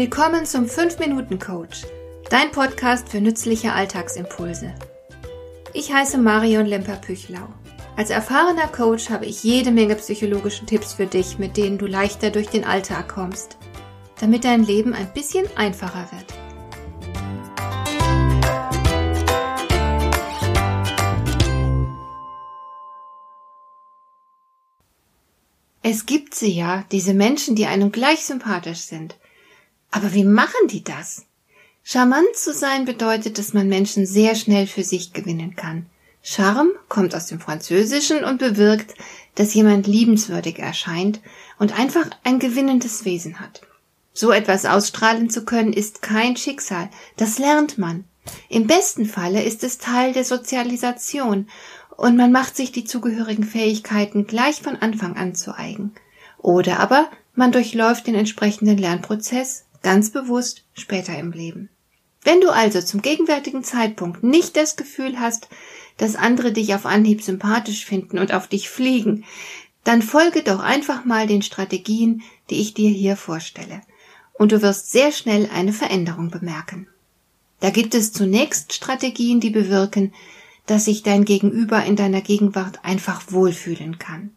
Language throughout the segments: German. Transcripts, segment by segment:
Willkommen zum 5-Minuten-Coach, dein Podcast für nützliche Alltagsimpulse. Ich heiße Marion Lemper-Püchlau. Als erfahrener Coach habe ich jede Menge psychologische Tipps für dich, mit denen du leichter durch den Alltag kommst, damit dein Leben ein bisschen einfacher wird. Es gibt sie ja, diese Menschen, die einem gleich sympathisch sind. Aber wie machen die das? Charmant zu sein bedeutet, dass man Menschen sehr schnell für sich gewinnen kann. Charme kommt aus dem Französischen und bewirkt, dass jemand liebenswürdig erscheint und einfach ein gewinnendes Wesen hat. So etwas ausstrahlen zu können, ist kein Schicksal, das lernt man. Im besten Falle ist es Teil der Sozialisation und man macht sich die zugehörigen Fähigkeiten gleich von Anfang an zu eigen. Oder aber man durchläuft den entsprechenden Lernprozess ganz bewusst später im Leben. Wenn du also zum gegenwärtigen Zeitpunkt nicht das Gefühl hast, dass andere dich auf Anhieb sympathisch finden und auf dich fliegen, dann folge doch einfach mal den Strategien, die ich dir hier vorstelle, und du wirst sehr schnell eine Veränderung bemerken. Da gibt es zunächst Strategien, die bewirken, dass sich dein Gegenüber in deiner Gegenwart einfach wohlfühlen kann.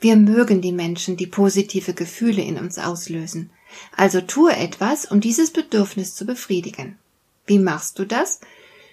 Wir mögen die Menschen, die positive Gefühle in uns auslösen. Also tue etwas, um dieses Bedürfnis zu befriedigen. Wie machst du das?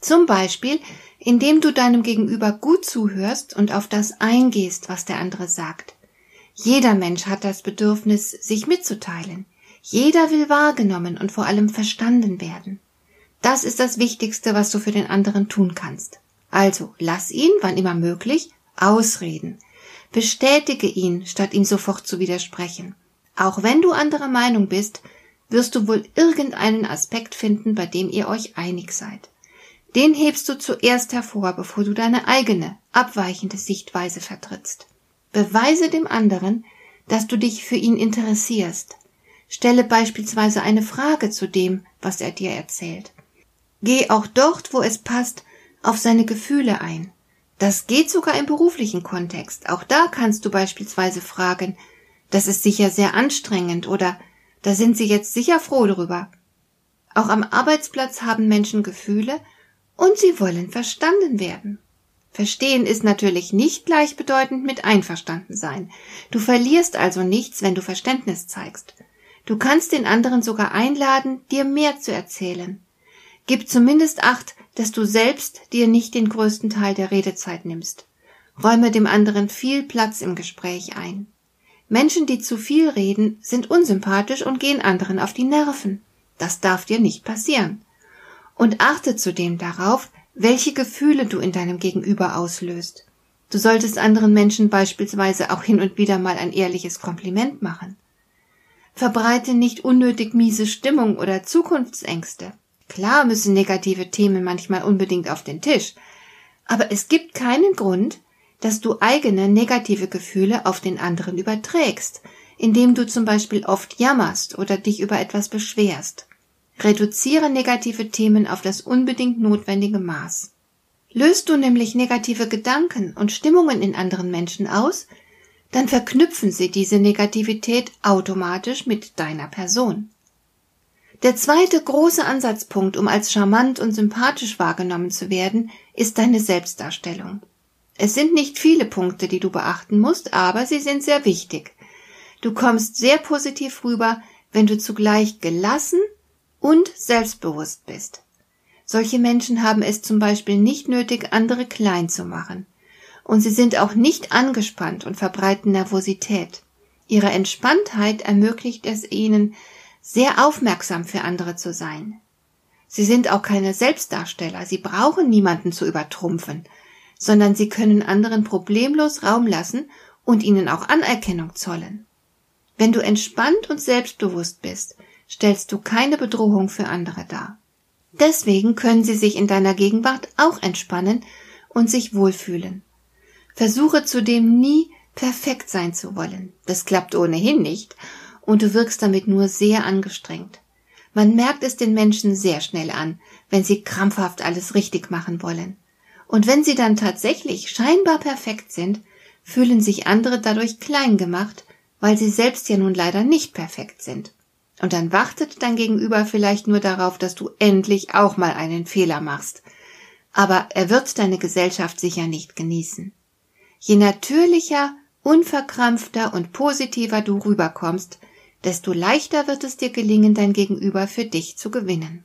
Zum Beispiel, indem du deinem Gegenüber gut zuhörst und auf das eingehst, was der andere sagt. Jeder Mensch hat das Bedürfnis, sich mitzuteilen. Jeder will wahrgenommen und vor allem verstanden werden. Das ist das Wichtigste, was du für den anderen tun kannst. Also lass ihn, wann immer möglich, ausreden. Bestätige ihn, statt ihm sofort zu widersprechen. Auch wenn du anderer Meinung bist, wirst du wohl irgendeinen Aspekt finden, bei dem ihr euch einig seid. Den hebst du zuerst hervor, bevor du deine eigene, abweichende Sichtweise vertrittst. Beweise dem anderen, dass du dich für ihn interessierst. Stelle beispielsweise eine Frage zu dem, was er dir erzählt. Geh auch dort, wo es passt, auf seine Gefühle ein. Das geht sogar im beruflichen Kontext. Auch da kannst du beispielsweise fragen, das ist sicher sehr anstrengend oder da sind Sie jetzt sicher froh drüber. Auch am Arbeitsplatz haben Menschen Gefühle und sie wollen verstanden werden. Verstehen ist natürlich nicht gleichbedeutend mit einverstanden sein. Du verlierst also nichts, wenn du Verständnis zeigst. Du kannst den anderen sogar einladen, dir mehr zu erzählen. Gib zumindest acht, dass du selbst dir nicht den größten Teil der Redezeit nimmst. Räume dem anderen viel Platz im Gespräch ein. Menschen, die zu viel reden, sind unsympathisch und gehen anderen auf die Nerven. Das darf dir nicht passieren. Und achte zudem darauf, welche Gefühle du in deinem Gegenüber auslöst. Du solltest anderen Menschen beispielsweise auch hin und wieder mal ein ehrliches Kompliment machen. Verbreite nicht unnötig miese Stimmung oder Zukunftsängste. Klar müssen negative Themen manchmal unbedingt auf den Tisch, aber es gibt keinen Grund, dass du eigene negative Gefühle auf den anderen überträgst, indem du zum Beispiel oft jammerst oder dich über etwas beschwerst. Reduziere negative Themen auf das unbedingt notwendige Maß. Löst du nämlich negative Gedanken und Stimmungen in anderen Menschen aus, dann verknüpfen sie diese Negativität automatisch mit deiner Person. Der zweite große Ansatzpunkt, um als charmant und sympathisch wahrgenommen zu werden, ist deine Selbstdarstellung. Es sind nicht viele Punkte, die du beachten musst, aber sie sind sehr wichtig. Du kommst sehr positiv rüber, wenn du zugleich gelassen und selbstbewusst bist. Solche Menschen haben es zum Beispiel nicht nötig, andere klein zu machen. Und sie sind auch nicht angespannt und verbreiten Nervosität. Ihre Entspanntheit ermöglicht es ihnen, sehr aufmerksam für andere zu sein. Sie sind auch keine Selbstdarsteller, sie brauchen niemanden zu übertrumpfen, sondern sie können anderen problemlos Raum lassen und ihnen auch Anerkennung zollen. Wenn du entspannt und selbstbewusst bist, stellst du keine Bedrohung für andere dar. Deswegen können sie sich in deiner Gegenwart auch entspannen und sich wohlfühlen. Versuche zudem nie perfekt sein zu wollen. Das klappt ohnehin nicht und du wirkst damit nur sehr angestrengt. Man merkt es den Menschen sehr schnell an, wenn sie krampfhaft alles richtig machen wollen. Und wenn sie dann tatsächlich scheinbar perfekt sind, fühlen sich andere dadurch klein gemacht, weil sie selbst ja nun leider nicht perfekt sind. Und dann wartet dein Gegenüber vielleicht nur darauf, dass du endlich auch mal einen Fehler machst. Aber er wird deine Gesellschaft sicher nicht genießen. Je natürlicher, unverkrampfter und positiver du rüberkommst, desto leichter wird es dir gelingen, dein Gegenüber für dich zu gewinnen.